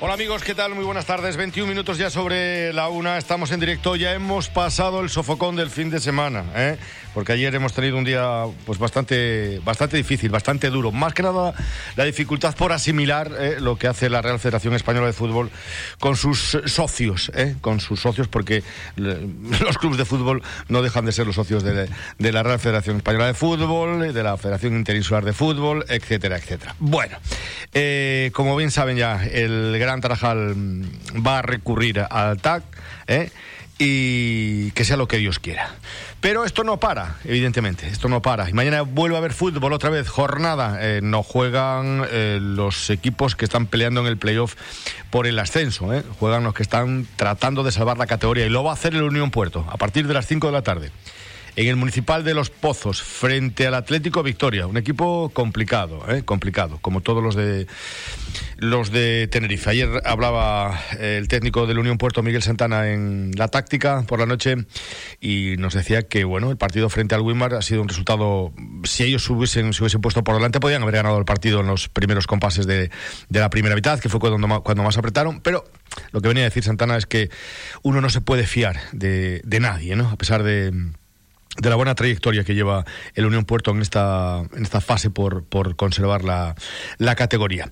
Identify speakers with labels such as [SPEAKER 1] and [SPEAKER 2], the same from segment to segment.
[SPEAKER 1] Hola amigos, ¿qué tal? Muy buenas tardes. 21 minutos ya sobre la una. Estamos en directo. Ya hemos pasado el sofocón del fin de semana, ¿eh? porque ayer hemos tenido un día pues bastante, bastante difícil, bastante duro. Más que nada la dificultad por asimilar ¿eh? lo que hace la Real Federación Española de Fútbol con sus socios, ¿eh? con sus socios, porque los clubes de fútbol no dejan de ser los socios de, de la Real Federación Española de Fútbol, de la Federación Interinsular de Fútbol, etcétera, etcétera. Bueno, eh, como bien saben ya, el Gran Tarajal mm, va a recurrir al TAC ¿eh? y que sea lo que Dios quiera. Pero esto no para, evidentemente, esto no para. Y mañana vuelve a haber fútbol otra vez, jornada. Eh, no juegan eh, los equipos que están peleando en el playoff por el ascenso, juegan los que están tratando de salvar la categoría y lo va a hacer el Unión Puerto a partir de las 5 de la tarde en el Municipal de Los Pozos, frente al Atlético Victoria. Un equipo complicado, ¿eh? complicado, como todos los de los de Tenerife. Ayer hablaba el técnico del Unión Puerto, Miguel Santana, en la táctica por la noche y nos decía que bueno, el partido frente al Wimar ha sido un resultado. Si ellos hubiesen, se hubiesen puesto por delante, podían haber ganado el partido en los primeros compases de, de la primera mitad, que fue cuando, cuando más apretaron, pero lo que venía a decir Santana es que uno no se puede fiar de, de nadie, ¿no? A pesar de de la buena trayectoria que lleva el Unión Puerto en esta, en esta fase por, por conservar la, la, categoría.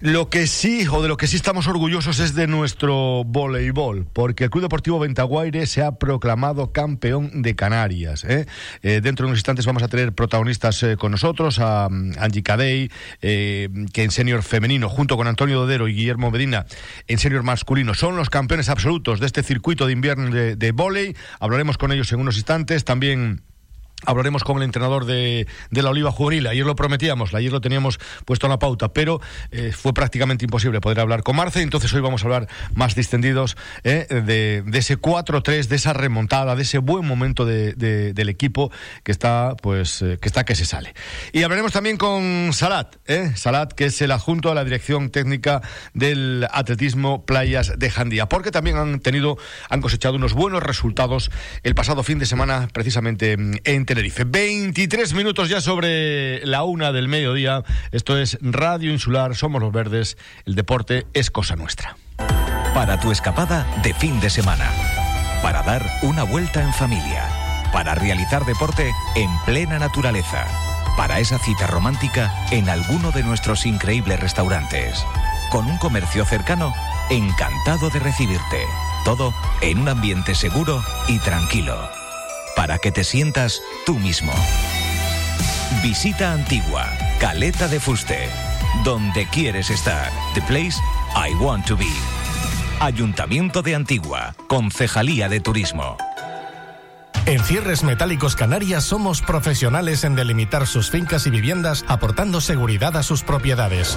[SPEAKER 1] Lo que sí, o de lo que sí estamos orgullosos es de nuestro voleibol, porque el Club Deportivo Ventaguaire se ha proclamado campeón de Canarias. ¿eh? Eh, dentro de unos instantes vamos a tener protagonistas eh, con nosotros, a, Angie Cadey, que en senior femenino, junto con Antonio Dodero y Guillermo Medina, en senior masculino, son los campeones absolutos de este circuito de invierno de, de volei. Hablaremos con ellos en unos instantes. También saying Hablaremos con el entrenador de, la Oliva Juvenil. Ayer lo prometíamos, ayer lo teníamos puesto en la pauta, pero eh, fue prácticamente imposible poder hablar con Marce. Entonces hoy vamos a hablar más distendidos eh, de, ese 4-3, de esa remontada, de ese buen momento del equipo que está, pues, eh, que está que se sale. Y hablaremos también con Salat, Salat, que es el adjunto a la dirección técnica del atletismo Playas de Jandía, porque también han tenido, han cosechado unos buenos resultados el pasado fin de semana, precisamente en Tenerife. 23 minutos ya sobre la una del mediodía. Esto es Radio Insular, somos los verdes, el deporte es cosa nuestra.
[SPEAKER 2] Para tu escapada de fin de semana. Para dar una vuelta en familia. Para realizar deporte en plena naturaleza. Para esa cita romántica en alguno de nuestros increíbles restaurantes. Con un comercio cercano, encantado de recibirte. Todo en un ambiente seguro y tranquilo para que te sientas tú mismo. Visita Antigua, Caleta de Fuste, donde quieres estar. The place I want to be. Ayuntamiento de Antigua, Concejalía de Turismo.
[SPEAKER 3] En Cierres Metálicos Canarias somos profesionales en delimitar sus fincas y viviendas aportando seguridad a sus propiedades.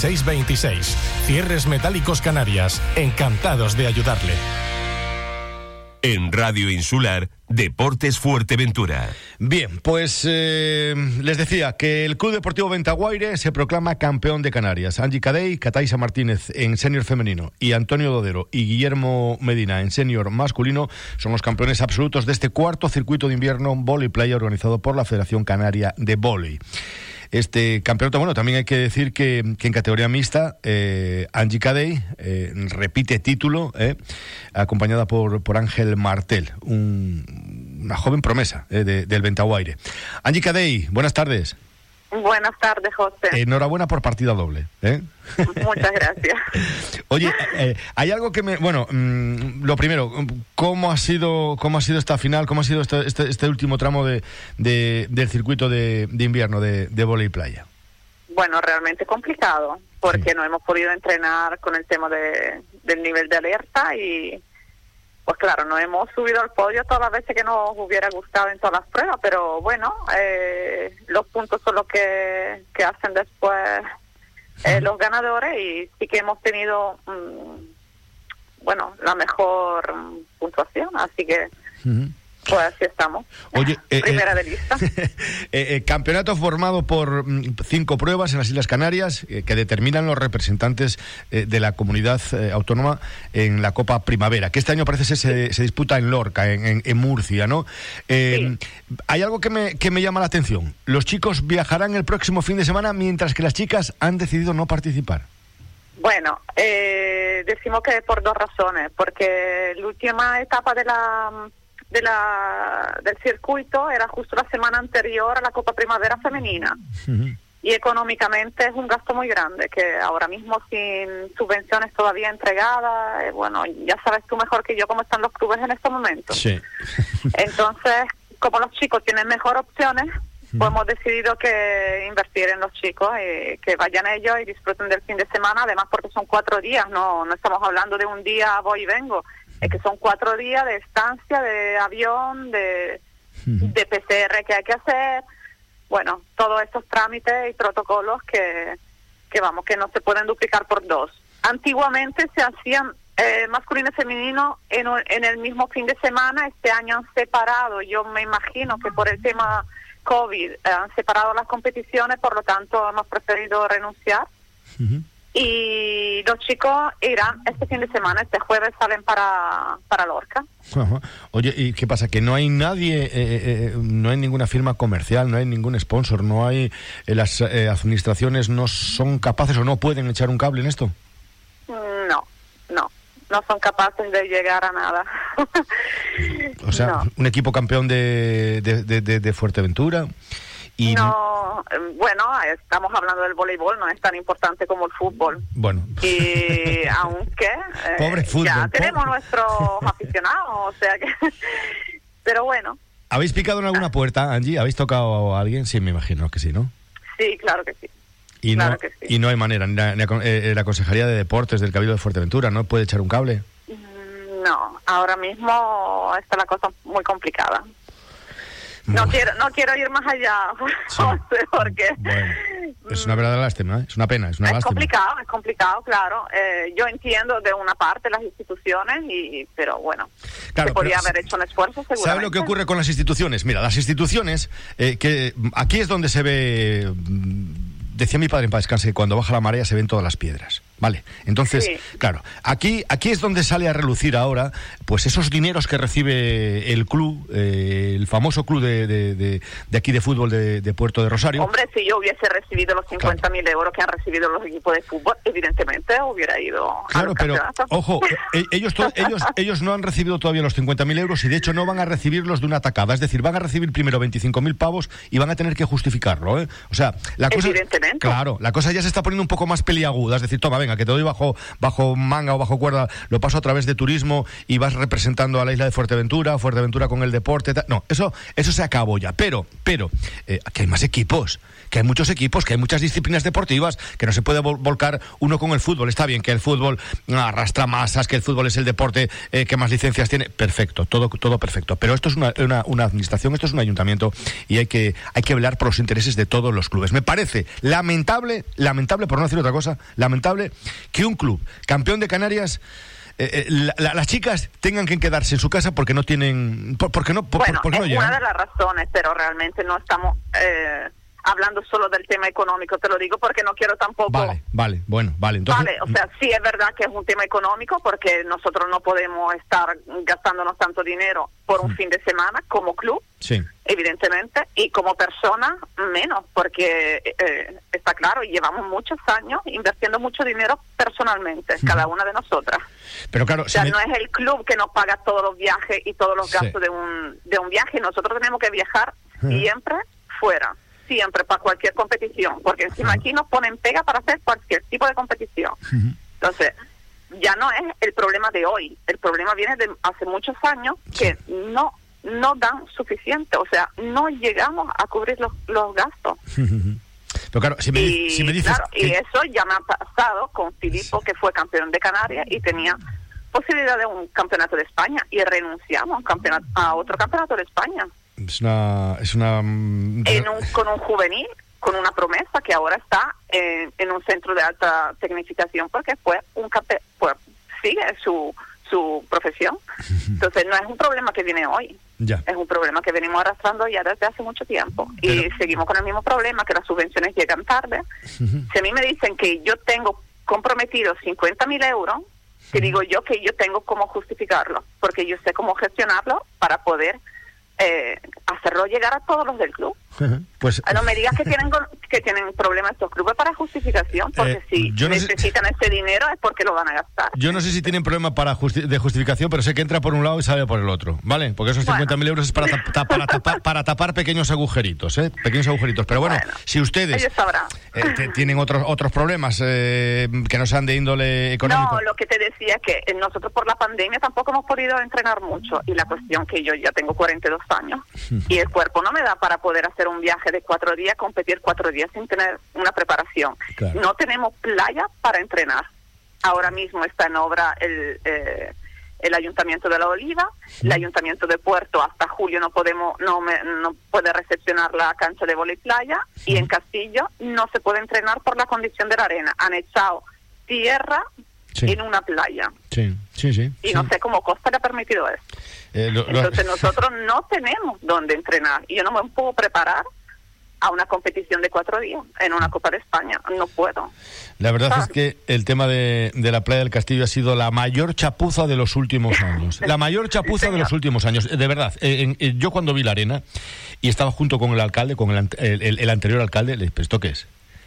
[SPEAKER 3] 626. Cierres Metálicos Canarias. Encantados de ayudarle.
[SPEAKER 2] En Radio Insular, Deportes Fuerteventura.
[SPEAKER 1] Bien, pues eh, les decía que el Club Deportivo Ventaguaire se proclama campeón de Canarias. Angie Cadey, Cataisa Martínez en senior femenino y Antonio Dodero y Guillermo Medina en senior masculino son los campeones absolutos de este cuarto circuito de invierno Volley Playa organizado por la Federación Canaria de Volley este campeonato. Bueno, también hay que decir que, en categoría mixta, eh, Angie Cadey eh, repite título, eh, acompañada por, por Ángel Martel, una joven promesa del Ventaguaire. Angie Cadey, buenas tardes.
[SPEAKER 4] Buenas tardes, José.
[SPEAKER 1] Enhorabuena por partida doble. ¿eh?
[SPEAKER 4] Muchas gracias.
[SPEAKER 1] Oye, eh, hay algo que me, bueno, mm, lo primero, ¿cómo ha sido, cómo ha sido esta final, cómo ha sido este, este, este último tramo de, del circuito de, invierno de, de y playa?
[SPEAKER 4] Bueno, realmente complicado, porque no hemos podido entrenar con el tema de, del nivel de alerta y pues claro, no hemos subido al podio todas las veces que nos hubiera gustado en todas las pruebas, pero bueno, eh, los puntos son los que, que hacen después eh, los ganadores y sí que hemos tenido, mm, bueno, la mejor puntuación, así que... Pues así estamos.
[SPEAKER 1] Oye,
[SPEAKER 4] eh, primera de lista.
[SPEAKER 1] campeonato formado por mm, cinco pruebas en las Islas Canarias que determinan los representantes de la comunidad autónoma en la Copa Primavera, que este año parece ser se, disputa en Lorca, en, Murcia, ¿no? Hay algo que me, que me llama la atención. Los chicos viajarán el próximo fin de semana mientras que las chicas han decidido no participar.
[SPEAKER 4] Bueno, eh, decimos que por dos razones, porque la última etapa de la, de la del circuito era justo la semana anterior a la Copa Primavera Femenina. Y económicamente es un gasto muy grande, que ahora mismo sin subvenciones todavía entregadas, eh, bueno, ya sabes tú mejor que yo cómo están los clubes en estos momentos.
[SPEAKER 1] Sí.
[SPEAKER 4] Entonces, como los chicos tienen mejor opciones, pues hemos decidido que invertir en los chicos, y que vayan ellos y disfruten del fin de semana, además porque son cuatro días, no, no estamos hablando de un día voy y vengo, que son cuatro días de estancia, de avión, de, de PCR que hay que hacer, bueno, todos estos trámites y protocolos que, que vamos, que no se pueden duplicar por dos. Antiguamente se hacían eh, masculino y femenino en, en el mismo fin de semana. Este año han separado, yo me imagino que por el tema COVID eh, han separado las competiciones, por lo tanto hemos preferido renunciar. Y los chicos irán este fin de semana, este jueves salen para, para Lorca.
[SPEAKER 1] Oye, ¿y qué pasa? Que no hay nadie, eh, eh, no hay ninguna firma comercial, no hay ningún sponsor, no hay, las administraciones no son capaces o no pueden echar un cable en esto.
[SPEAKER 4] No, no no son capaces de llegar a nada.
[SPEAKER 1] o sea, un equipo campeón de, de, Fuerteventura. Y...
[SPEAKER 4] No, bueno, estamos hablando del voleibol, no es tan importante como el fútbol.
[SPEAKER 1] Bueno.
[SPEAKER 4] Y aunque
[SPEAKER 1] pobre fútbol,
[SPEAKER 4] ya tenemos nuestros aficionados, o sea que... Pero bueno.
[SPEAKER 1] ¿Habéis picado en alguna puerta, Angie? ¿Habéis tocado a alguien? Sí, me imagino que sí, ¿no?
[SPEAKER 4] Sí, claro que sí.
[SPEAKER 1] Y, no, y no hay manera. la, eh, la, Consejería de Deportes del Cabildo de Fuerteventura no puede echar un cable.
[SPEAKER 4] Mm, no, ahora mismo está la cosa muy complicada. No quiero, no quiero ir más allá, porque...
[SPEAKER 1] es una verdadera lástima, ¿eh? es una pena, es una
[SPEAKER 4] es complicado, es complicado, claro. Eh, yo entiendo de una parte las instituciones, y pero bueno, se podría haber hecho un esfuerzo, seguramente.
[SPEAKER 1] ¿Sabe lo que ocurre con las instituciones? Mira, las instituciones, que aquí es donde se ve decía mi padre en paz descanse que cuando baja la marea se ven todas las piedras. Vale, entonces, claro, aquí, aquí es donde sale a relucir ahora, pues esos dineros que recibe el club, eh, el famoso club de, de, aquí de fútbol de, Puerto de Rosario.
[SPEAKER 4] Hombre, si yo hubiese recibido los 50.000 euros que han recibido los equipos de fútbol, evidentemente hubiera ido.
[SPEAKER 1] Claro, pero ojo, e, ellos, ellos, ellos no han recibido todavía los 50.000 euros y de hecho no van a recibirlos de una atacada. Es decir, van a recibir primero 25.000 pavos y van a tener que justificarlo. ¿eh? O sea, la cosa.
[SPEAKER 4] Evidentemente.
[SPEAKER 1] Claro, la cosa ya se está poniendo un poco más peliaguda. Es decir, toma, venga que te doy bajo, bajo manga o bajo cuerda, lo paso a través de turismo y vas representando a la isla de Fuerteventura, Fuerteventura con el deporte. No, eso, eso se acabó ya. Pero, pero, eh, que hay más equipos que hay muchos equipos, que hay muchas disciplinas deportivas, que no se puede volcar uno con el fútbol. Está bien que el fútbol arrastra masas, que el fútbol es el deporte eh, que más licencias tiene. Perfecto, todo, todo perfecto. Pero esto es una, una, administración, esto es un ayuntamiento y hay que, hay que velar por los intereses de todos los clubes. Me parece lamentable, lamentable, por no decir otra cosa, lamentable que un club campeón de Canarias eh, eh, las chicas tengan que quedarse en su casa porque no tienen porque no
[SPEAKER 4] bueno,
[SPEAKER 1] porque
[SPEAKER 4] no es una de las razones pero realmente no estamos eh, hablando solo del tema económico, te lo digo porque no quiero tampoco...
[SPEAKER 1] Vale, vale, bueno, vale. Entonces...
[SPEAKER 4] Vale, o sea, sí es verdad que es un tema económico porque nosotros no podemos estar gastándonos tanto dinero por un fin de semana como club,
[SPEAKER 1] sí.
[SPEAKER 4] evidentemente, y como persona menos, porque eh, está claro, llevamos muchos años invirtiendo mucho dinero personalmente, cada una de nosotras.
[SPEAKER 1] Pero claro,
[SPEAKER 4] o sea, no es el club que nos paga todos los viajes y todos los gastos de, un, de un viaje, nosotros tenemos que viajar siempre fuera siempre para cualquier competición, porque encima aquí nos ponen pega para hacer cualquier tipo de competición. Entonces, ya no es el problema de hoy, el problema viene de hace muchos años que no no dan suficiente, o sea, no llegamos a cubrir los, los gastos.
[SPEAKER 1] Pero claro, si me, y, si me dices...
[SPEAKER 4] y eso ya me ha pasado con Filipo, que fue campeón de Canarias y tenía posibilidad de un campeonato de España y renunciamos a, un campeonato, a otro campeonato de España.
[SPEAKER 1] Es una... Es una
[SPEAKER 4] mm, con un juvenil con una promesa que ahora está en un centro de alta tecnificación porque fue un pues, sigue su su profesión. Entonces no es un problema que viene hoy. Es un problema que venimos arrastrando ya desde hace mucho tiempo. Y seguimos con el mismo problema, que las subvenciones llegan tarde. Si a mí me dicen que yo tengo comprometido 50 mil euros, te digo yo que yo tengo cómo justificarlo, porque yo sé cómo gestionarlo para poder eh, hacerlo llegar a todos los del club. Pues, ah, no me digas que tienen que tienen problemas estos clubes para justificación, porque eh, si necesitan ese dinero es porque lo van a gastar.
[SPEAKER 1] Yo no sé si tienen problema para de justificación, pero sé que entra por un lado y sale por el otro, ¿vale? Porque esos 50.000 euros es para, para, tapar, para tapar pequeños agujeritos, ¿eh? Pequeños agujeritos. Pero bueno, si ustedes eh, tienen otros otros problemas que no sean de índole económico.
[SPEAKER 4] No, lo que te decía es que nosotros por la pandemia tampoco hemos podido entrenar mucho y la cuestión que yo ya tengo 42 años y el cuerpo no me da para poder hacer un viaje de cuatro días, competir cuatro días sin tener una preparación. No tenemos playa para entrenar. Ahora mismo está en obra el, eh, el Ayuntamiento de la Oliva, el Ayuntamiento de Puerto hasta julio no podemos no, no puede recepcionar la cancha de vóley playa y en Castillo no se puede entrenar por la condición de la arena. Han echado tierra en una playa.
[SPEAKER 1] Sí, sí, sí.
[SPEAKER 4] Y no sé cómo Costa le ha permitido eso. Eh, Entonces nosotros no tenemos dónde entrenar y yo no me puedo preparar a una competición de cuatro días en una Copa de España. No puedo.
[SPEAKER 1] La verdad es que el tema de, la playa del Castillo ha sido la mayor chapuza de los últimos años. La mayor chapuza de los últimos años. De verdad, eh, yo cuando vi la arena y estaba junto con el alcalde, con el, anterior alcalde, le dije, ¿esto qué es?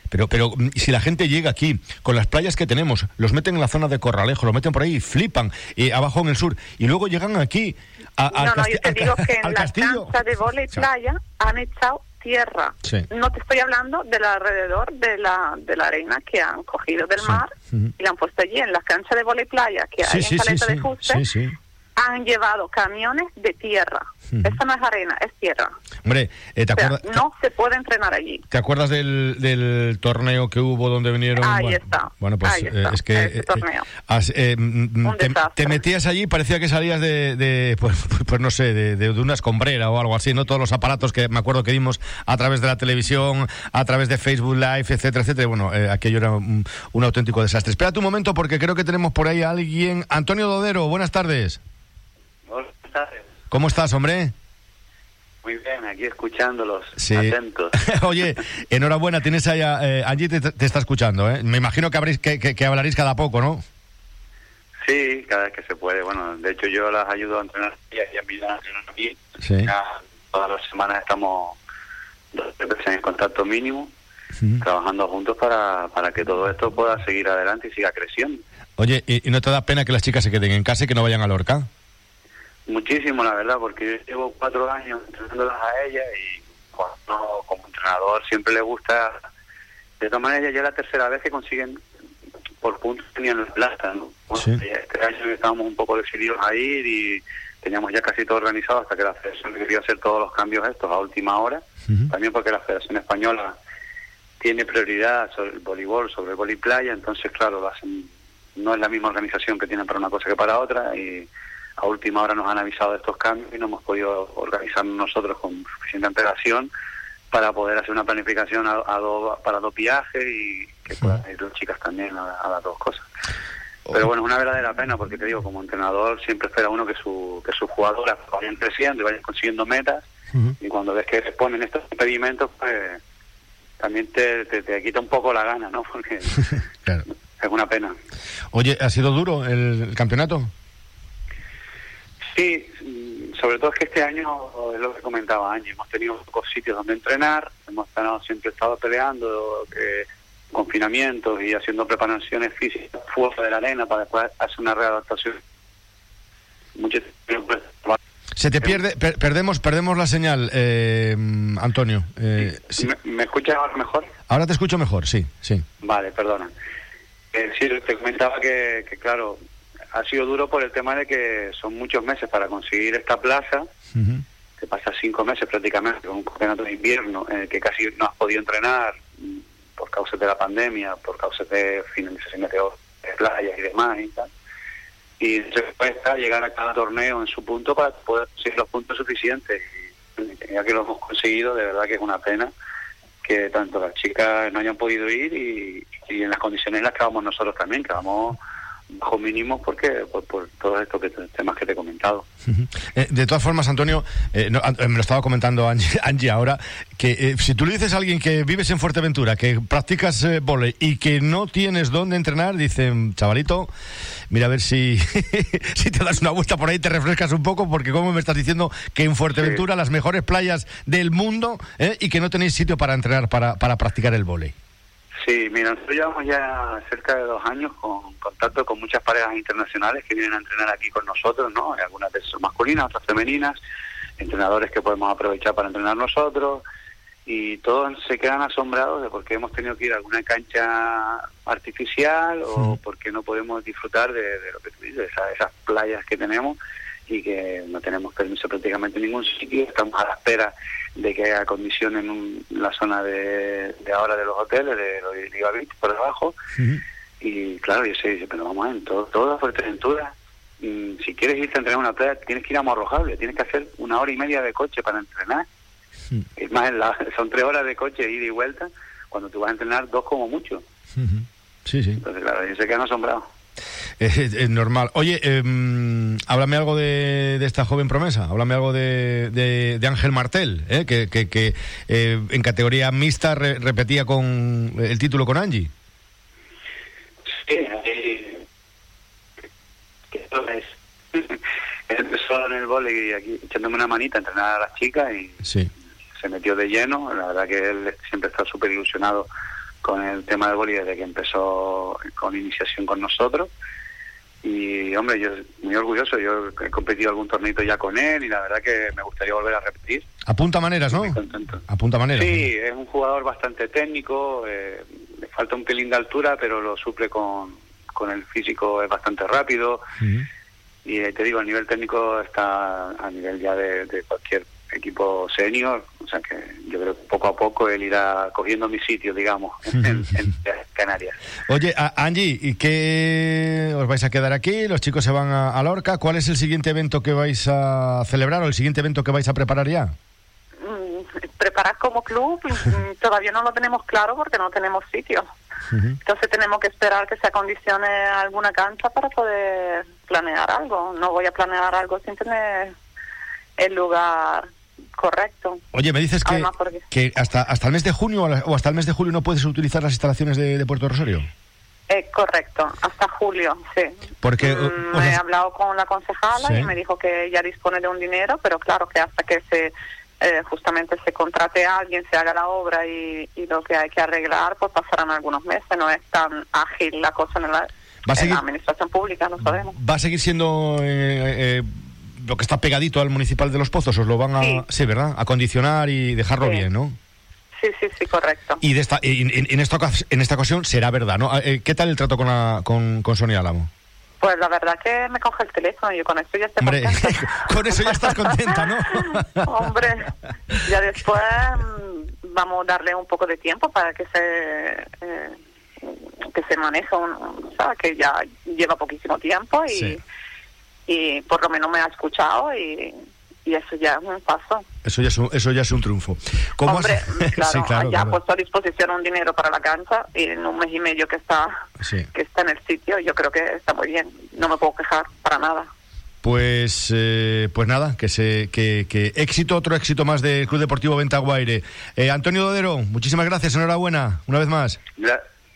[SPEAKER 1] Pero, pero mm, si la gente llega aquí con las playas que tenemos, los meten en la zona de Corralejo, los meten por ahí, flipan, y abajo en el sur, y luego llegan aquí
[SPEAKER 4] a, al, no, no, yo te digo que en la cancha de volei playa han echado tierra. No te estoy hablando del alrededor de la, de la arena que han cogido del mar y la han puesto allí en la cancha de volei playa que hay en Caleta de Juste. Han llevado camiones de tierra esta no es arena, es tierra.
[SPEAKER 1] Hombre, eh, ¿te acuerdas?
[SPEAKER 4] no se puede entrenar allí.
[SPEAKER 1] ¿Te acuerdas del, del torneo que hubo donde vinieron?
[SPEAKER 4] Ahí está.
[SPEAKER 1] Bueno, pues
[SPEAKER 4] eh,
[SPEAKER 1] es que
[SPEAKER 4] eh, torneo.
[SPEAKER 1] Mm, mm, te, metías allí, parecía que salías de, de pues, pues, pues, no sé, de, de, una escombrera o algo así, ¿no? Todos los aparatos que me acuerdo que vimos a través de la televisión, a través de Facebook Live, etcétera, etcétera. Bueno, aquello era un, un auténtico desastre. Espérate un momento porque creo que tenemos por ahí a alguien. Antonio Dodero, buenas tardes.
[SPEAKER 5] Buenas tardes.
[SPEAKER 1] ¿Cómo estás, hombre?
[SPEAKER 5] Muy bien, aquí escuchándolos, atentos.
[SPEAKER 1] Oye, enhorabuena, tienes ahí eh, Angie te, está escuchando, ¿eh? Me imagino que, habréis, que, que, hablaréis cada poco, ¿no?
[SPEAKER 5] Sí, cada vez que se puede. Bueno, de hecho yo las ayudo a entrenar y a entrenar aquí. Sí. todas las semanas estamos dos veces en contacto mínimo, trabajando juntos para, para que todo esto pueda seguir adelante y siga creciendo.
[SPEAKER 1] Oye, ¿y, ¿y no te da pena que las chicas se queden en casa y que no vayan a Lorca?
[SPEAKER 5] Muchísimo, la verdad, porque yo llevo cuatro años entrenándolas a ellas y cuando como entrenador siempre le gusta. De todas maneras, ya es la tercera vez que consiguen por puntos tenían la plata, ¿no? Este año estábamos un poco decididos a ir y teníamos ya casi todo organizado hasta que la Federación quería hacer todos los cambios estos a última hora. También porque la Federación Española tiene prioridad sobre el voleibol, sobre el voleibol playa, entonces, claro, lo hacen, no es la misma organización que tienen para una cosa que para otra y a última hora nos han avisado de estos cambios y no hemos podido organizar nosotros con suficiente antelación para poder hacer una planificación a, para dos viajes y que puedan ir las chicas también a, las dos cosas. Pero bueno, es una verdadera pena porque te digo, como entrenador siempre espera uno que, su, que sus jugadoras vayan creciendo y vayan consiguiendo metas y cuando ves que ponen estos impedimentos, pues también te, te, quita un poco la gana, ¿no? Porque es una pena.
[SPEAKER 1] Oye, ¿ha sido duro el campeonato?
[SPEAKER 5] Sí, sobre todo es que este año, es lo que comentaba Angie, hemos tenido pocos sitios donde entrenar, hemos siempre estado peleando, eh, confinamientos y haciendo preparaciones físicas fuera de la arena para después hacer una readaptación. Mucho
[SPEAKER 1] se te pierde, perdemos, perdemos la señal, eh, Antonio.
[SPEAKER 5] Eh, ¿Me, escuchas ahora mejor?
[SPEAKER 1] Ahora te escucho mejor, sí, sí.
[SPEAKER 5] Vale, perdona. Eh, sí, te comentaba que, que, claro, ha sido duro por el tema de que son muchos meses para conseguir esta plaza. Te pasas cinco meses prácticamente con un campeonato de invierno en el que casi no has podido entrenar mm, por causa de la pandemia, por causa de finalización de playas y demás y tal. Y cuesta llegar a cada torneo en su punto para poder conseguir los puntos suficientes. Y ya que lo hemos conseguido, de verdad que es una pena que tanto las chicas no hayan podido ir y, y en las condiciones en las que vamos nosotros también, que vamos bajo mínimo porque por, por todos estos temas que te he comentado.
[SPEAKER 1] Eh, de todas formas, Antonio, eh, eh, me lo estaba comentando Angie, ahora, que si tú le dices a alguien que vives en Fuerteventura, que practicas volei y que no tienes dónde entrenar, dicen, chavalito, mira a ver si, si te das una vuelta por ahí, te refrescas un poco, porque como me estás diciendo que en Fuerteventura las mejores playas del mundo y que no tenéis sitio para entrenar, para, para practicar el volei.
[SPEAKER 5] Sí, mira, nosotros llevamos ya cerca de dos años con contacto con muchas parejas internacionales que vienen a entrenar aquí con nosotros, ¿no? Algunas de son masculinas, otras femeninas, entrenadores que podemos aprovechar para entrenar nosotros. Y todos se quedan asombrados de por qué hemos tenido que ir a alguna cancha artificial o porque no podemos disfrutar de, lo que tú dices, esas, esas playas que tenemos y que no tenemos permiso prácticamente en ningún sitio, estamos a la espera de que haya condiciones en la zona de, ahora de los hoteles, de los de por debajo, y claro, yo sé, dice, pero vamos a ver, todo, toda Fuerteventura, mm, si quieres irte a entrenar una playa, tienes que ir a Morrojable, tienes que hacer una hora y media de coche para entrenar, es más, son tres horas de coche ida y vuelta, cuando tú vas a entrenar dos como mucho.
[SPEAKER 1] Sí, sí.
[SPEAKER 5] Entonces, claro, ellos se quedan asombrados.
[SPEAKER 1] Es, normal. Oye, eh, háblame algo de, esta joven promesa, háblame algo de, de, Ángel Martel, ¿eh? que, que, eh, en categoría mixta repetía con el título con Angie.
[SPEAKER 5] Sí, es. empezó en el vole y aquí echándome una manita a entrenar a las chicas y se metió de lleno. La verdad que él siempre está súper ilusionado con el tema del boli desde que empezó con iniciación con nosotros. Y hombre, yo muy orgulloso, yo he competido algún tornito ya con él y la verdad que me gustaría volver a repetir.
[SPEAKER 1] Apunta maneras, ¿no? Apunta maneras.
[SPEAKER 5] Sí, es un jugador bastante técnico, eh, le falta un pelín de altura, pero lo suple con, con el físico, es bastante rápido. Y eh, te digo, a nivel técnico está a nivel ya de, de cualquier equipo senior, o sea que yo creo que poco a poco él irá cogiendo mi sitio, digamos, en, Canarias.
[SPEAKER 1] Oye, Angie, ¿y qué os vais a quedar aquí? ¿Los chicos se van a, Lorca? ¿Cuál es el siguiente evento que vais a celebrar o el siguiente evento que vais a preparar ya?
[SPEAKER 4] Mm, preparar como club mm, todavía no lo tenemos claro porque no tenemos sitio. Entonces tenemos que esperar que se acondicione alguna cancha para poder planear algo. No voy a planear algo sin tener el lugar correcto.
[SPEAKER 1] Oye, me dices que, que hasta, hasta el mes de junio o hasta el mes de julio no puedes utilizar las instalaciones de, Puerto Rosario.
[SPEAKER 4] Eh, correcto, hasta julio, sí.
[SPEAKER 1] Porque
[SPEAKER 4] mm, he hablado con la concejala y me dijo que ya dispone de un dinero, pero claro que hasta que se eh, justamente se contrate a alguien, se haga la obra y, lo que hay que arreglar, pues pasarán algunos meses. No es tan ágil la cosa en la, administración pública, no sabemos.
[SPEAKER 1] ¿Va a seguir siendo eh, eh lo que está pegadito al municipal de Los Pozos, os lo van a, sí, ¿verdad? A condicionar y dejarlo bien, ¿no?
[SPEAKER 4] Sí, sí, sí, correcto.
[SPEAKER 1] Y de esta, en, esta, en esta ocasión será verdad, ¿no? Eh, ¿Qué tal el trato con, la, con, con Sonia Álamo?
[SPEAKER 4] Pues la verdad que me coge el teléfono y con eso ya estoy
[SPEAKER 1] Hombre, con eso ya estás contenta, ¿no?
[SPEAKER 4] Hombre, ya después mm, vamos a darle un poco de tiempo para que se eh, que se maneje, un, ¿sabes? Que ya lleva poquísimo tiempo y y por lo menos me ha escuchado y, eso ya es un paso.
[SPEAKER 1] Eso ya es un, eso ya es un triunfo.
[SPEAKER 4] ¿Cómo Hombre, claro, ya ha puesto a disposición un dinero para la cancha y en un mes y medio que está, que está en el sitio, yo creo que está muy bien. No me puedo quejar para nada.
[SPEAKER 1] Pues, eh, pues nada, que, se, que, que, éxito, otro éxito más del Club Deportivo Ventaguaire. Eh, Antonio Dodero, muchísimas gracias, enhorabuena, una vez más.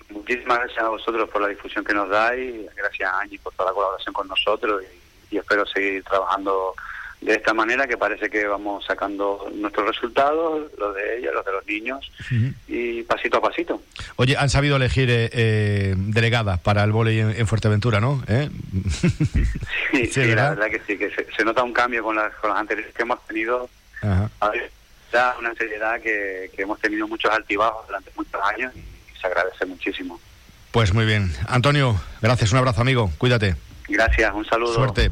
[SPEAKER 5] muchísimas gracias a vosotros por la difusión que nos dais, gracias a Angie por toda la colaboración con nosotros y y espero seguir trabajando de esta manera que parece que vamos sacando nuestros resultados, los de ella, los de los niños, y pasito a pasito.
[SPEAKER 1] Oye, han sabido elegir eh, eh delegada para el vóley en, Fuerteventura, ¿no?
[SPEAKER 5] ¿Eh? Sí, la verdad que sí, que se, nota un cambio con las, con las anteriores que hemos tenido. Una seriedad que, que hemos tenido muchos altibajos durante muchos años y se agradece muchísimo.
[SPEAKER 1] Pues muy bien. Antonio, gracias, un abrazo, amigo. Cuídate.
[SPEAKER 5] Gracias, un saludo.
[SPEAKER 1] Suerte.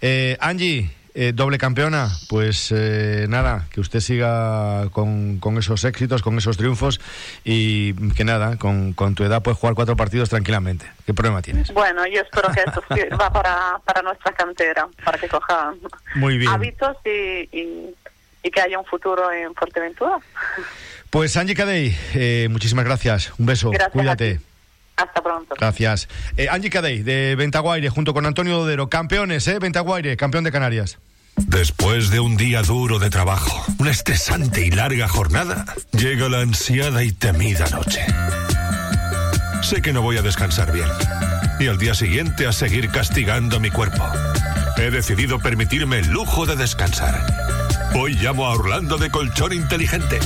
[SPEAKER 1] Eh, Angie, eh, doble campeona, pues eh, nada, que usted siga con, esos éxitos, con esos triunfos y que nada, con, tu edad puedes jugar cuatro partidos tranquilamente. ¿Qué problema tienes?
[SPEAKER 4] Bueno, yo espero que esto sirva para, para nuestra cantera, para que coja
[SPEAKER 1] Muy bien.
[SPEAKER 4] hábitos y, y, y que haya un futuro en Fuerteventura.
[SPEAKER 1] Pues Angie Cadey, eh, muchísimas gracias. Un beso. Cuídate.
[SPEAKER 4] Hasta pronto.
[SPEAKER 1] Gracias. Eh, Angie Cadey, de Ventaguaire, junto con Antonio Dodero. Campeones, ¿eh? Ventaguaire, campeón de Canarias.
[SPEAKER 6] Después de un día duro de trabajo, una estresante y larga jornada, llega la ansiada y temida noche. Sé que no voy a descansar bien. Y al día siguiente a seguir castigando mi cuerpo. He decidido permitirme el lujo de descansar. Hoy llamo a Orlando de Colchón Inteligente.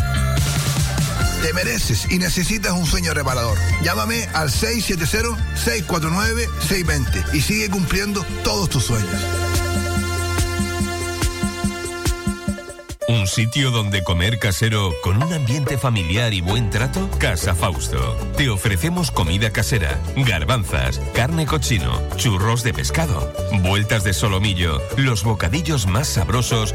[SPEAKER 7] Te mereces y necesitas un sueño reparador. Llámame al 670-649-620 y sigue cumpliendo todos tus sueños.
[SPEAKER 8] ¿Un sitio donde comer casero con un ambiente familiar y buen trato? Casa Fausto. Te ofrecemos comida casera, garbanzas, carne cochino, churros de pescado, vueltas de solomillo, los bocadillos más sabrosos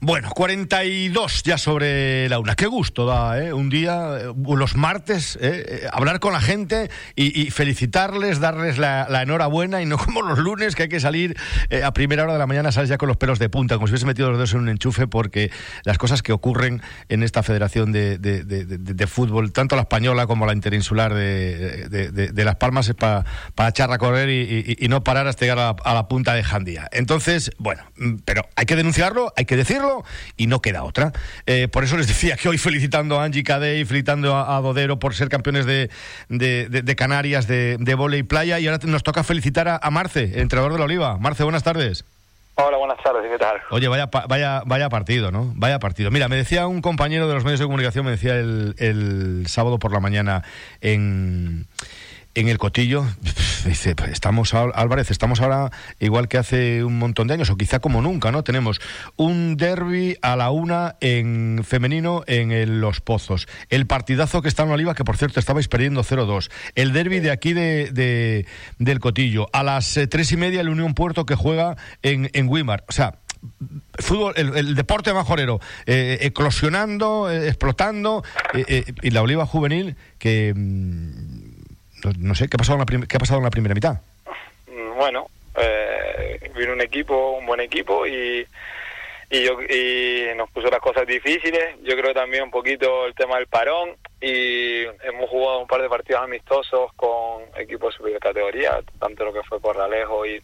[SPEAKER 1] Bueno, 42 ya sobre la una. Qué gusto da, ¿eh? Un día, eh, los martes, ¿eh? ¿eh? hablar con la gente y, felicitarles, darles la, enhorabuena y no como los lunes que hay que salir eh, a primera hora de la mañana, sales ya con los pelos de punta, como si hubiese metido los dedos en un enchufe, porque las cosas que ocurren en esta federación de, fútbol, tanto la española como la interinsular de, Las Palmas, es para echar a correr y, no parar hasta llegar a, a la punta de Jandía. Entonces, bueno, mm, pero hay que denunciarlo, hay que decirlo y no queda otra. Eh, por eso les decía que hoy felicitando a Angie Cadey, felicitando a, Dodero por ser campeones de, de, Canarias de, de y playa y ahora nos toca felicitar a, Marce, entrenador de la Oliva. Marce, buenas tardes.
[SPEAKER 9] Hola, buenas tardes, ¿qué tal?
[SPEAKER 1] Oye, vaya, vaya, vaya partido, ¿no? Vaya partido. Mira, me decía un compañero de los medios de comunicación, me decía el, el sábado por la mañana en en el cotillo, dice, pues estamos, Álvarez, estamos ahora igual que hace un montón de años, o quizá como nunca, ¿no? Tenemos un derby a la una en femenino en Los Pozos. El partidazo que está en Oliva, que por cierto estabais perdiendo 0-2. El derby de aquí de, del cotillo. A las eh, tres y media el Unión Puerto que juega en, en Wimar. O sea, fútbol, el, deporte majorero, eh, eclosionando, eh, explotando, y la Oliva Juvenil que... Mm, no sé, ¿qué ha pasado en la, qué ha pasado en la primera mitad?
[SPEAKER 9] Mm, bueno, eh, vino un equipo, un buen equipo y, y, yo, y nos puso las cosas difíciles. Yo creo también un poquito el tema del parón y hemos jugado un par de partidos amistosos con equipos de superior categoría, tanto lo que fue Corralejo y,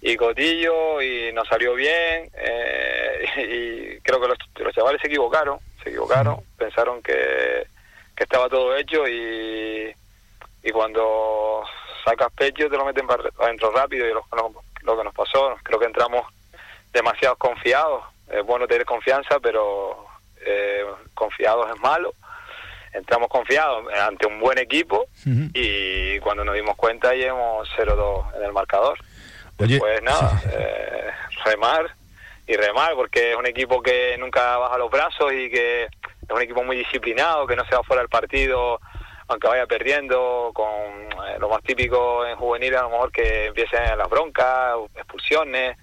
[SPEAKER 9] y Cotillo y nos salió bien eh, y creo que los, los, chavales se equivocaron, se equivocaron, pensaron que, que estaba todo hecho y y cuando sacas pecho te lo meten para adentro rápido y lo, lo, que nos pasó, creo que entramos demasiado confiados. Es bueno tener confianza, pero eh, confiados es malo. Entramos confiados ante un buen equipo y cuando nos dimos cuenta llevamos 0-2 en el marcador. pues nada, eh, remar y remar porque es un equipo que nunca baja los brazos y que es un equipo muy disciplinado, que no se va fuera del partido aunque vaya perdiendo, con eh, lo más típico en juvenil, a lo mejor que empiecen las broncas, expulsiones.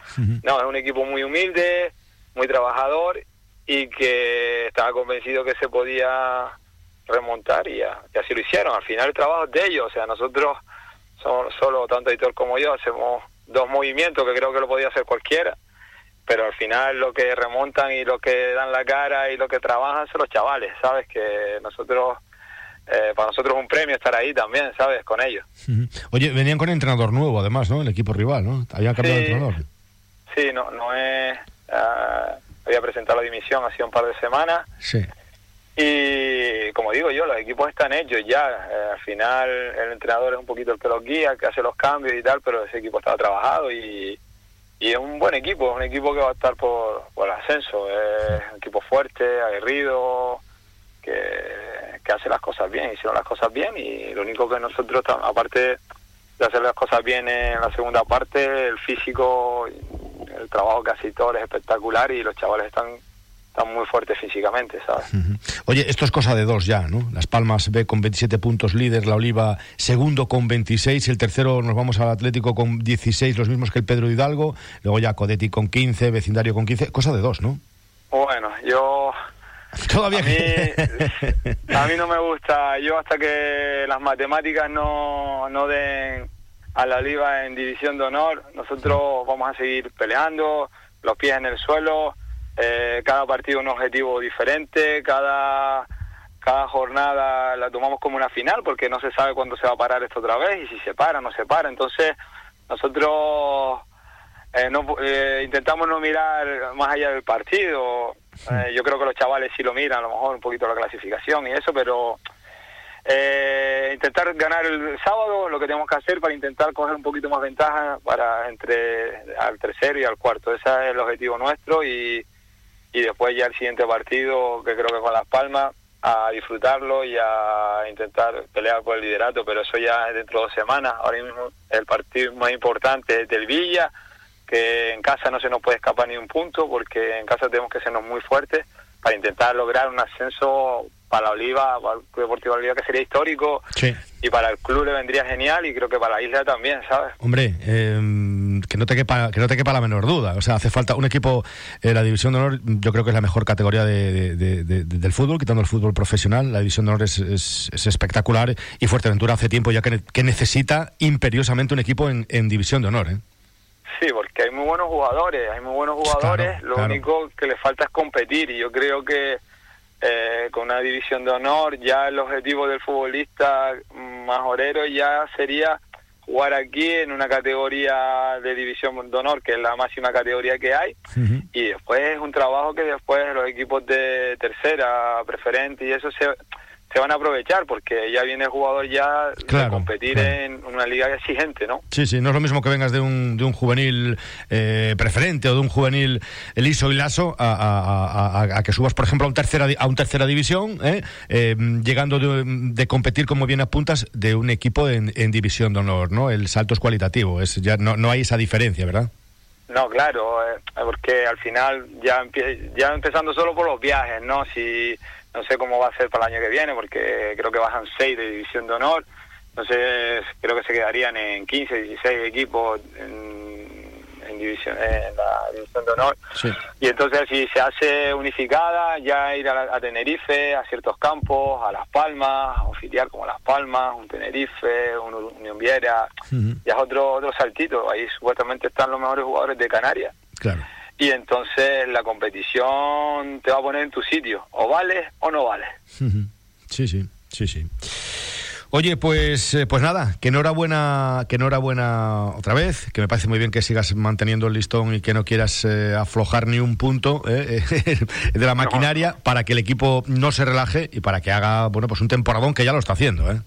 [SPEAKER 9] No, es un equipo muy humilde, muy trabajador y que estaba convencido que se podía remontar y, así lo hicieron. Al final el trabajo es de ellos, o sea, nosotros somos solo, tanto editor como yo, hacemos dos movimientos que creo que lo podía hacer cualquiera, pero al final lo que remontan y lo que dan la cara y lo que trabajan son los chavales, ¿sabes? Que nosotros eh, para nosotros es un premio estar ahí también, ¿sabes? Con ellos.
[SPEAKER 1] Oye, venían con entrenador nuevo además, ¿no? El equipo rival, ¿no? Habían cambiado de entrenador.
[SPEAKER 9] Sí, no, no es... Uh, había presentado la dimisión hace un par de semanas.
[SPEAKER 1] Sí.
[SPEAKER 9] Y como digo yo, los equipos están hechos ya. Eh, al final el entrenador es un poquito el que los guía, que hace los cambios y tal, pero ese equipo estaba trabajado y, y es un buen equipo, es un equipo que va a estar por, por el ascenso. Es un equipo fuerte, aguerrido, que que hace las cosas bien, hicieron las cosas bien y lo único que nosotros, aparte de hacer las cosas bien en la segunda parte, el físico, el trabajo que hace todo es espectacular y los chavales están están muy fuertes físicamente, ¿sabes?
[SPEAKER 1] Oye, esto es cosa de dos ya, ¿no? Las Palmas B con 27 puntos líder, la Oliva segundo con 26, el tercero nos vamos al Atlético con 16, los mismos que el Pedro Hidalgo, luego ya Codetti con 15, vecindario con 15, cosa de dos, ¿no?
[SPEAKER 9] Bueno, yo...
[SPEAKER 1] Todavía
[SPEAKER 9] a mí, a mí no me gusta, yo hasta que las matemáticas no, no den a la Oliva en división de honor, nosotros vamos a seguir peleando, los pies en el suelo, eh, cada partido un objetivo diferente, cada, cada jornada la tomamos como una final porque no se sabe cuándo se va a parar esto otra vez y si se para, no se para. Entonces, nosotros eh, no, eh, intentamos no mirar más allá del partido. Eh, yo creo que los chavales sí lo miran, a lo mejor un poquito la clasificación y eso, pero eh, intentar ganar el sábado, lo que tenemos que hacer para intentar coger un poquito más ventaja para entre al tercero y al cuarto. Ese es el objetivo nuestro y, y después ya el siguiente partido, que creo que con Las Palmas, a disfrutarlo y a intentar pelear por el liderato, pero eso ya es dentro de dos semanas. Ahora mismo el partido más importante es del Villa, que en casa no se nos puede escapar ni un punto, porque en casa tenemos que sernos muy fuertes para intentar lograr un ascenso para la Oliva, para el Club Deportivo Oliva, que sería histórico,
[SPEAKER 1] Sí.
[SPEAKER 9] y para el club le vendría genial, y creo que para la isla también, ¿sabes?
[SPEAKER 1] Hombre, eh, que no te quepa que no te quepa la menor duda. O sea, hace falta un equipo, eh, la división de honor, yo creo que es la mejor categoría de, de- de- de- del fútbol, quitando el fútbol profesional. La división de honor es, es- es espectacular y Fuerteventura hace tiempo ya que, ne- que necesita imperiosamente un equipo en, en división de honor. ¿eh?
[SPEAKER 9] Sí, porque hay muy buenos jugadores, hay muy buenos jugadores,
[SPEAKER 1] Claro,
[SPEAKER 9] lo
[SPEAKER 1] claro.
[SPEAKER 9] único que le falta es competir y yo creo que eh, con una división de honor ya el objetivo del futbolista majorero ya sería jugar aquí en una categoría de división de honor que es la máxima categoría que hay y después es un trabajo que después los equipos de tercera, preferente y eso se, se van a aprovechar porque ya viene el jugador ya
[SPEAKER 1] Claro,
[SPEAKER 9] competir
[SPEAKER 1] claro.
[SPEAKER 9] en una liga exigente, ¿no?
[SPEAKER 1] Sí, sí, no es lo mismo que vengas de un, de un juvenil eh, preferente o de un juvenil liso y laso a, a- a- a- a que subas, por ejemplo, a un tercera, a un tercera división, ¿eh? Eh, llegando de, de competir, como bien apuntas, de un equipo en, en división de honor, ¿no? El salto es cualitativo, es ya no, no hay esa diferencia, ¿verdad?
[SPEAKER 9] No, claro, eh, porque al final ya ya empezando solo por los viajes, ¿no? Si no sé cómo va a ser para el año que viene, porque creo que bajan seis de división de honor, entonces creo que se quedarían en 15, 16 equipos en, en división en la división de honor.
[SPEAKER 1] Sí.
[SPEAKER 9] Y entonces si se hace unificada, ya ir a, a Tenerife, a ciertos campos, a Las Palmas, a un filial como Las Palmas, un Tenerife, un Unión Viera, ya es otro, otro saltito. Ahí supuestamente están los mejores jugadores de Canarias.
[SPEAKER 1] Claro.
[SPEAKER 9] Y entonces la competición te va a poner en tu sitio. O vales o no vales.
[SPEAKER 1] Sí, sí, sí, sí. Oye, pues, eh, pues nada, que enhorabuena, que enhorabuena otra vez, que me parece muy bien que sigas manteniendo el listón y que no quieras eh, aflojar ni un punto eh, de la maquinaria para que el equipo no se relaje y para que haga, bueno, pues un temporadón que ya lo está haciendo, ¿eh?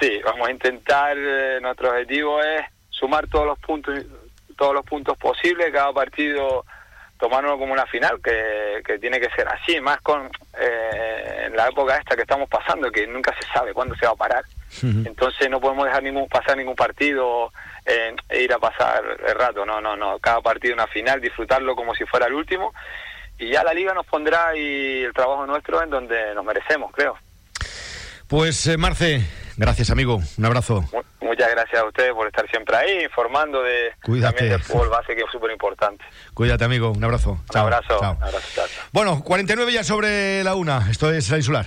[SPEAKER 9] Sí, vamos a intentar, eh, nuestro objetivo es sumar todos los puntos todos los puntos posibles, cada partido tomarlo como una final, que, que tiene que ser así, más con eh, la época esta que estamos pasando, que nunca se sabe cuándo se va a parar. Entonces no podemos dejar ningún pasar ningún partido eh, e ir a pasar el rato, no, no, no, cada partido una final, disfrutarlo como si fuera el último y ya la liga nos pondrá y el trabajo nuestro en donde nos merecemos, creo.
[SPEAKER 1] Pues eh, Marce, gracias amigo, un abrazo.
[SPEAKER 9] Muchas gracias a ustedes por estar siempre ahí, informando de
[SPEAKER 1] Cuídate.
[SPEAKER 9] también del fútbol base, que es súper importante.
[SPEAKER 1] Cuídate amigo, un abrazo.
[SPEAKER 9] Un
[SPEAKER 1] Chao,
[SPEAKER 9] abrazo,
[SPEAKER 1] chao.
[SPEAKER 9] un abrazo, chao.
[SPEAKER 1] Bueno, 49 ya sobre la una, esto es la insular.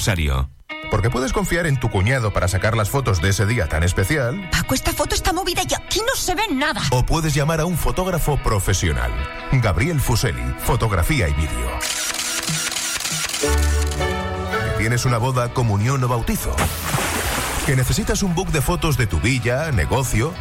[SPEAKER 10] Porque puedes confiar en tu cuñado para sacar las fotos de ese día tan especial,
[SPEAKER 11] Paco, esta foto está movida y aquí no se ve nada.
[SPEAKER 10] o puedes llamar a un fotógrafo profesional. Gabriel Fuseli, fotografía y vídeo. ¿Que ¿Tienes una boda, comunión o bautizo? ¿Que necesitas un book de fotos de tu villa, negocio?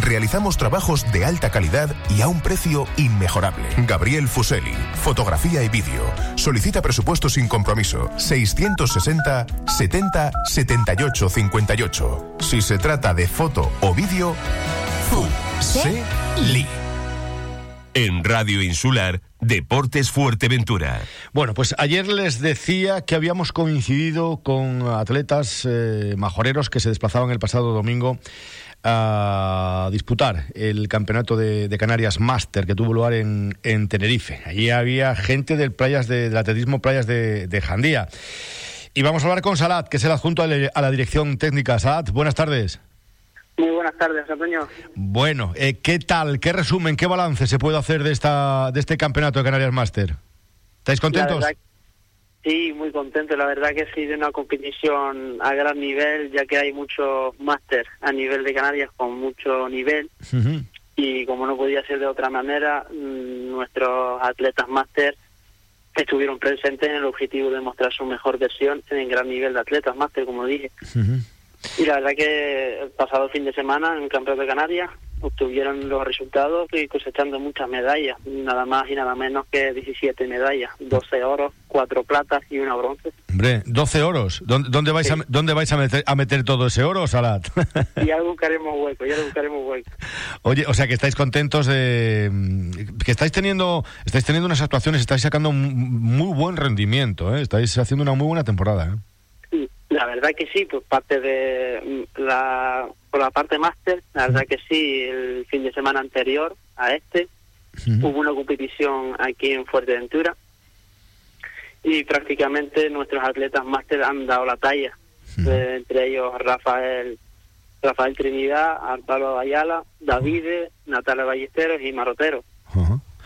[SPEAKER 10] Realizamos trabajos de alta calidad y a un precio inmejorable. Gabriel Fuseli, fotografía y vídeo. Solicita presupuesto sin compromiso. 660 70 78 58. Si se trata de foto o vídeo, Fuseli.
[SPEAKER 8] En Radio Insular, Deportes Fuerteventura.
[SPEAKER 1] Bueno, pues ayer les decía que habíamos coincidido con atletas eh, majoreros que se desplazaban el pasado domingo a disputar el campeonato de, Canarias Master que tuvo lugar en, Tenerife. Allí había gente del, playas de, del atletismo Playas de, Jandía. Y vamos a hablar con Salat, que es el adjunto a la dirección técnica. Salat, buenas tardes.
[SPEAKER 12] Muy buenas tardes, Antonio.
[SPEAKER 1] Bueno, eh, ¿qué tal, qué resumen, qué balance se puede hacer de, esta, de este campeonato de Canarias Master? ¿Estáis contentos?
[SPEAKER 12] Sí, muy contento. La verdad que ha sido una competición a gran nivel, ya que hay muchos máster a nivel de Canarias con mucho nivel. Y como no podía ser de otra manera, mm, nuestros atletas máster estuvieron presentes en el objetivo de mostrar su mejor versión en el gran nivel de atletas máster, como dije. Y la verdad que el pasado fin de semana en el Campeonato de Canarias obtuvieron los resultados y cosechando muchas medallas, nada más y nada menos que 17 medallas, 12 oros, 4 platas y una bronce.
[SPEAKER 1] Hombre, 12 oros. ¿Dónde, vais, a, ¿dónde vais a, meter, a meter todo ese oro, Salat?
[SPEAKER 12] ya buscaremos hueco, ya buscaremos hueco.
[SPEAKER 1] Oye, o sea que estáis contentos de que estáis teniendo estáis teniendo unas actuaciones, estáis sacando un muy buen rendimiento, ¿eh? estáis haciendo una muy buena temporada. ¿eh?
[SPEAKER 12] La verdad que sí, por parte de mm, la por la parte máster, la verdad que sí, el fin de semana anterior a este hubo una competición aquí en Fuerteventura y prácticamente nuestros atletas máster han dado la talla, eh, entre ellos Rafael Rafael Trinidad, Artalo Ayala, Davide, Natalia Ballesteros y Marotero.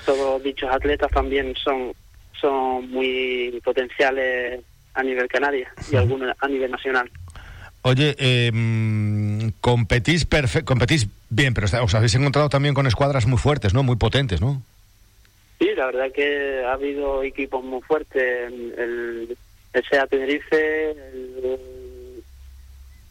[SPEAKER 12] Todos dichos atletas también son son muy potenciales a nivel canaria y algunos a nivel nacional.
[SPEAKER 1] Oye, eh, competís, competís bien, pero os habéis encontrado también con escuadras muy fuertes, ¿no? Muy potentes, ¿no?
[SPEAKER 12] Sí, la verdad que ha habido equipos muy fuertes. El, el SEA Tenerife, el,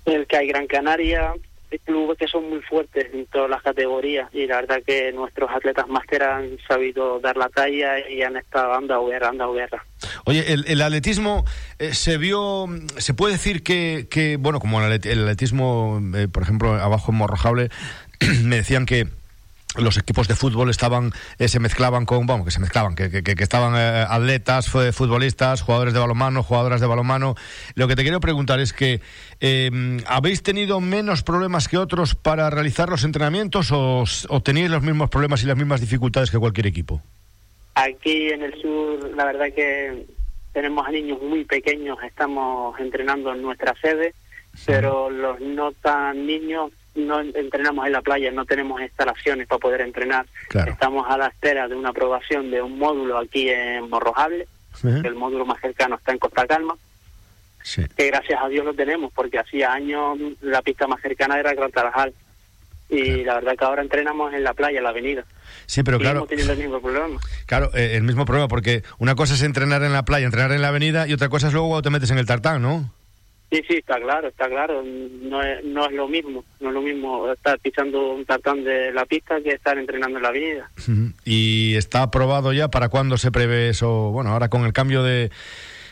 [SPEAKER 12] el CAI Gran Canaria, clubes que son muy fuertes en todas las categorías y la verdad que nuestros atletas máster han sabido dar la talla y han estado dando guerra, dando guerra.
[SPEAKER 1] Oye, el, atletismo eh, se vio, se puede decir que, que bueno, como el, atletismo, eh, por ejemplo, abajo en Morrojable, me decían que los equipos de fútbol estaban eh, se mezclaban con vamos que se mezclaban que, que, estaban eh, atletas futbolistas jugadores de balonmano jugadoras de balonmano. Lo que te quiero preguntar es que em, habéis tenido menos problemas que otros para realizar los entrenamientos o, o tenéis los mismos problemas y las mismas dificultades que cualquier equipo
[SPEAKER 12] aquí en el sur la verdad que tenemos a niños muy pequeños estamos entrenando en nuestra sede pero los no tan niños no entrenamos en la playa, no tenemos instalaciones para poder entrenar. Estamos a la espera de una aprobación de un módulo aquí en Morrojable, el módulo más cercano está en Costa Calma, que gracias a Dios lo tenemos, porque hacía años la pista más cercana era Gran Tarajal. Y la verdad que ahora entrenamos en la playa, en la avenida.
[SPEAKER 1] Sí, pero claro.
[SPEAKER 12] teniendo el mismo problema.
[SPEAKER 1] Claro, eh, el mismo problema, porque una cosa es entrenar en la playa, entrenar en la avenida, y otra cosa es luego te metes en el tartán, ¿no?
[SPEAKER 12] Sí, sí, está claro, está claro. No es, no es lo mismo, no es lo mismo estar pisando un tartán de la pista que estar entrenando en la vida.
[SPEAKER 1] ¿Y está aprobado ya para cuándo se prevé eso? Bueno, ahora con el cambio de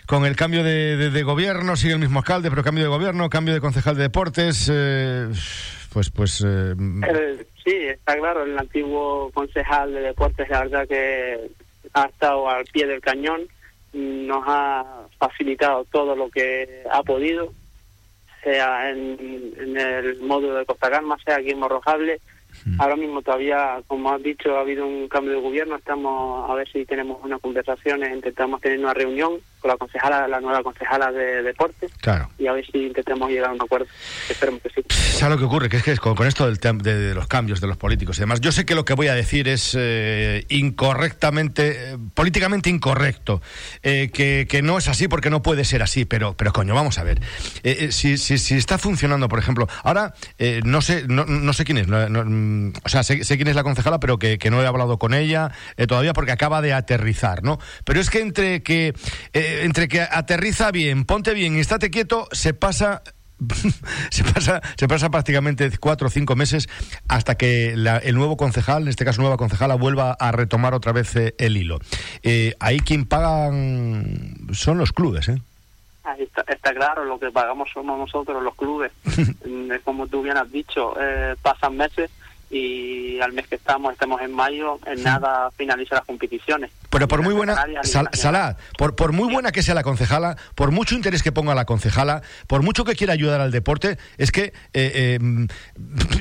[SPEAKER 1] con el cambio de, gobierno, sigue el mismo alcalde, pero cambio de gobierno, cambio de concejal de deportes, eh, pues... pues
[SPEAKER 12] eh, eh, sí, está claro, el antiguo concejal de deportes, la verdad que ha estado al pie del cañón, nos ha facilitado todo lo que ha podido, sea en, el módulo de Costa Calma, sea aquí en Morrojable, Ahora mismo todavía, como has dicho, ha habido un cambio de gobierno. Estamos a ver si tenemos unas conversaciones, intentamos tener una reunión con la concejala, la nueva concejala de deportes.
[SPEAKER 1] Claro.
[SPEAKER 12] Y a ver si intentamos llegar a un acuerdo. Esperemos que sí.
[SPEAKER 1] ¿Sabes lo que ocurre? Que es que con, esto del de, los cambios de los políticos y demás, yo sé que lo que voy a decir es eh, incorrectamente, eh, políticamente incorrecto, eh, que, que, no es así porque no puede ser así, pero, pero coño, vamos a ver. si, si, si está funcionando, por ejemplo, ahora no sé, no, no sé quién es, no, Mm, o sea, sé, quién es la concejala, pero que, no he hablado con ella eh, todavía porque acaba de aterrizar, ¿no? Pero es que entre que, eh, entre que aterriza bien, ponte bien y estate quieto, se pasa se pasa, se pasa prácticamente cuatro o cinco meses hasta que el nuevo concejal, en este caso nueva concejala, vuelva a retomar otra vez eh, el hilo. Eh, ahí quien pagan son los clubes, ¿eh?
[SPEAKER 12] Ahí está, está, claro, lo que pagamos somos nosotros los clubes. Como tú bien has dicho, pasan meses y al mes que estamos, estemos en mayo, en nada finaliza las competiciones.
[SPEAKER 1] Pero por muy buena, Sal, por, por muy buena que sea la concejala, por mucho interés que ponga la concejala, por mucho que quiera ayudar al deporte, es que eh, eh,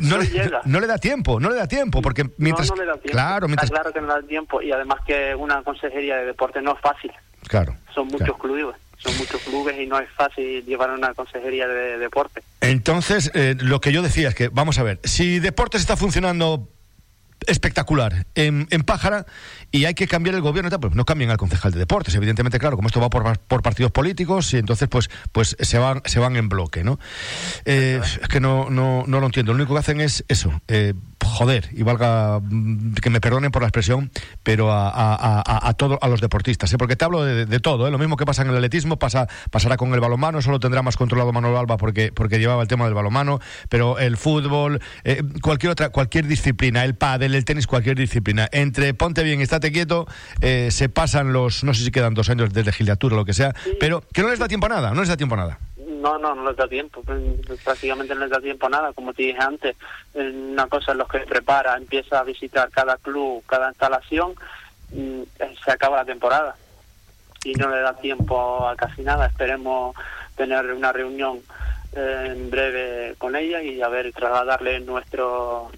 [SPEAKER 1] no, le, da tiempo, no le da tiempo, porque mientras...
[SPEAKER 12] No, le da tiempo. Claro, mientras... claro que no le da tiempo y además que una consejería de deporte no es fácil.
[SPEAKER 1] Claro.
[SPEAKER 12] Son muchos clubes son muchos clubes y no es fácil llevar una consejería de deporte.
[SPEAKER 1] Entonces, eh, lo que yo decía es que, vamos a ver, si deportes está funcionando espectacular en, en Pájara y hay que cambiar el gobierno, pues no cambien al concejal de deportes, evidentemente, claro, como esto va por, por partidos políticos y entonces pues pues se van se van en bloque, ¿no? Eh, es que no, no, no lo entiendo. Lo único que hacen es eso, eh, joder, y valga mm, que me perdonen por la expresión, pero a, a, a, todo, a los deportistas, ¿eh? porque te hablo de, todo, ¿eh? lo mismo que pasa en el atletismo pasa, pasará con el balonmano, eso lo tendrá más controlado Manuel Alba porque, porque llevaba el tema del balonmano, pero el fútbol, eh, cualquier otra, cualquier disciplina, el pádel, el tenis, cualquier disciplina, entre ponte bien, estate quieto, eh, se pasan los, no sé si quedan dos años de legislatura o lo que sea, pero que no les da tiempo a nada, no les da tiempo a nada.
[SPEAKER 12] No, no, no les da tiempo, pues, prácticamente no les da tiempo a nada, como te dije antes, una cosa es lo que prepara, empieza a visitar cada club, cada instalación, mm, se acaba la temporada. Y no le da tiempo a casi nada, esperemos tener una reunión eh, en breve con ella y a ver, trasladarle nuestro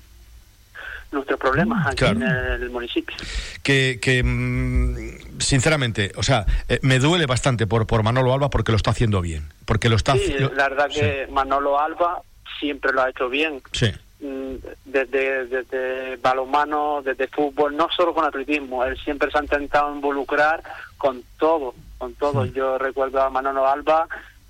[SPEAKER 12] nuestros problemas aquí en el municipio.
[SPEAKER 1] Que, que mm, sinceramente, o sea, eh, me duele bastante por, por Manolo Alba porque lo está haciendo bien. Porque lo está
[SPEAKER 12] Sí, la verdad que Manolo Alba siempre lo ha hecho bien. Sí. Mm, desde, desde balonmano, desde fútbol, no solo con atletismo, él siempre se ha intentado involucrar con todo, con todo. Yo recuerdo a Manolo Alba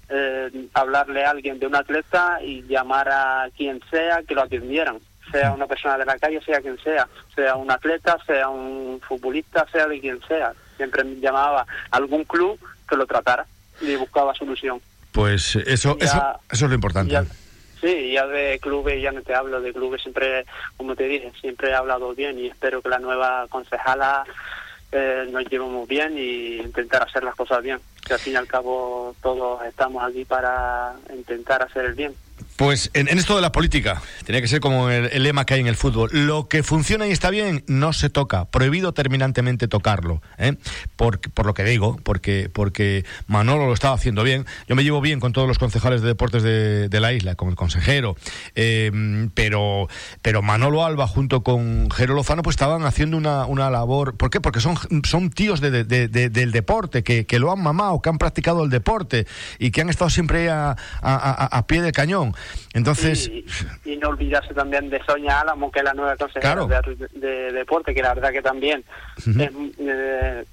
[SPEAKER 12] eh, hablarle a alguien de un atleta y llamar a quien sea que lo atendieran sea una persona de la calle, sea quien sea, sea un atleta, sea un futbolista, sea de quien sea. Siempre llamaba a algún club que lo tratara y buscaba solución.
[SPEAKER 1] Pues eso, eso, eso es lo importante.
[SPEAKER 12] sí, ya de clubes, ya no te hablo de clubes, siempre, como te dije, siempre he hablado bien y espero que la nueva concejala eh, nos llevemos bien y intentar hacer las cosas bien. Que al fin y al cabo todos estamos aquí para intentar hacer el bien.
[SPEAKER 1] Pues en, esto de la política, tenía que ser como el, lema que hay en el fútbol. Lo que funciona y está bien no se toca. Prohibido terminantemente tocarlo. ¿eh? Por, por, lo que digo, porque, porque Manolo lo estaba haciendo bien. Yo me llevo bien con todos los concejales de deportes de, la isla, con el consejero. Em, pero, pero Manolo Alba junto con Jero Lozano pues estaban haciendo una, una labor. ¿Por qué? Porque son, son tíos del deporte, que, que, lo han mamado, que han practicado el deporte y que han estado siempre a, a, a pie de cañón. Entonces...
[SPEAKER 12] Y, no olvidarse también de Sonia Álamo, que es la nueva consejera de, deporte, que la verdad que también es, eh,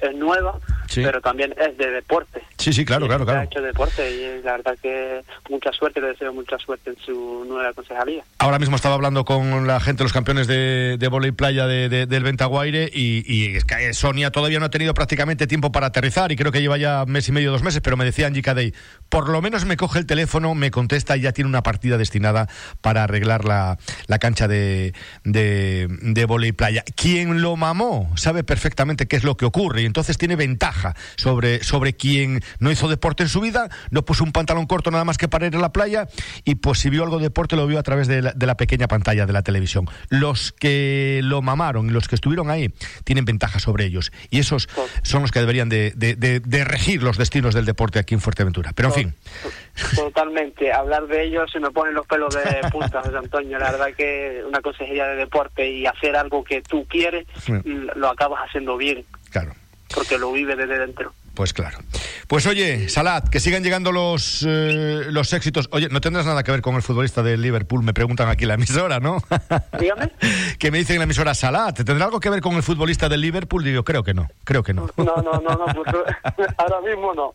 [SPEAKER 12] es nueva, pero también es de deporte.
[SPEAKER 1] Sí, sí, claro, claro, claro.
[SPEAKER 12] Ha hecho deporte y la verdad que mucha suerte, le deseo mucha suerte en su nueva concejalía.
[SPEAKER 1] Ahora mismo estaba hablando con la gente, los campeones de, de volei playa de, del Ventaguaire y, y es que Sonia todavía no ha tenido prácticamente tiempo para aterrizar y creo que lleva ya mes y medio, dos meses, pero me decía Angie Cadey, por lo menos me coge el teléfono, me contesta y ya tiene una partida destinada para arreglar la, la cancha de, de, de volei playa. Quien lo mamó sabe perfectamente qué es lo que ocurre y entonces tiene ventaja sobre, sobre quien no hizo deporte en su vida, no puso un pantalón corto nada más que para ir a la playa y pues si vio algo de deporte lo vio a través de la, pequeña pantalla de la televisión. Los que lo mamaron y los que estuvieron ahí tienen ventaja sobre ellos y esos son los que deberían de, de, regir los destinos del deporte aquí en Fuerteventura. Pero en fin.
[SPEAKER 12] Totalmente. Hablar de ellos se me ponen los pelos de punta, José Antonio. La verdad que una consejería de deporte y hacer algo que tú quieres, lo acabas haciendo bien.
[SPEAKER 1] Claro.
[SPEAKER 12] Porque lo vive desde dentro.
[SPEAKER 1] Pues claro. Pues oye, Salat, que sigan llegando los, eh, los éxitos. Oye, no tendrás nada que ver con el futbolista de Liverpool, me preguntan aquí en la emisora, ¿no?
[SPEAKER 12] Dígame.
[SPEAKER 1] que me dicen en la emisora Salat, ¿tendrá algo que ver con el futbolista del Liverpool? Digo, creo que no, creo que no.
[SPEAKER 12] No, no, no, no, pues, ahora mismo no.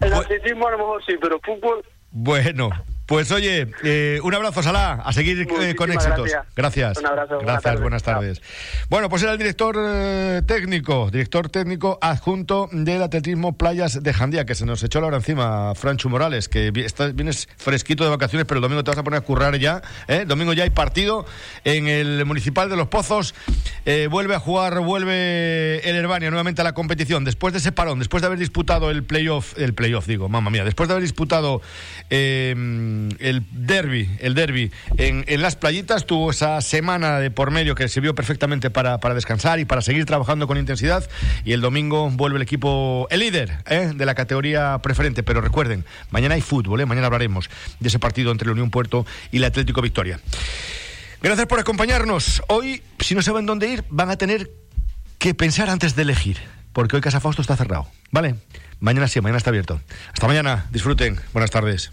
[SPEAKER 12] El atletismo a lo mejor sí, pero fútbol...
[SPEAKER 1] Bueno, Pues oye, eh, un abrazo, Salah, a seguir eh, con éxitos.
[SPEAKER 12] Gracias.
[SPEAKER 1] gracias.
[SPEAKER 12] Un abrazo.
[SPEAKER 1] Gracias, buenas tardes. Bueno, pues era el director eh, técnico, director técnico adjunto del atletismo Playas de Jandía, que se nos echó la hora encima, Franchu Morales, que estás- vienes fresquito de vacaciones, pero el domingo te vas a poner a currar ya. ¿eh? Domingo ya hay partido en el Municipal de Los Pozos. Vuelve a jugar, vuelve el Herbania nuevamente a la competición. Después de ese parón, después de haber disputado el playoff, el playoff, digo, mamma mía, después de haber disputado el derby, el derby en, en las playitas, tuvo esa semana de por medio que sirvió perfectamente para, para descansar y para seguir trabajando con intensidad. Y el domingo vuelve el equipo, el líder ¿eh? de la categoría preferente. Pero recuerden, mañana hay fútbol, ¿eh? mañana hablaremos de ese partido entre la Unión Puerto y el Atlético Victoria. Gracias por acompañarnos. Hoy, si no saben dónde ir, van a tener que pensar antes de elegir, porque hoy Casa Fausto está cerrado. ¿Vale? Mañana sí, mañana está abierto. Hasta mañana, disfruten. Buenas tardes.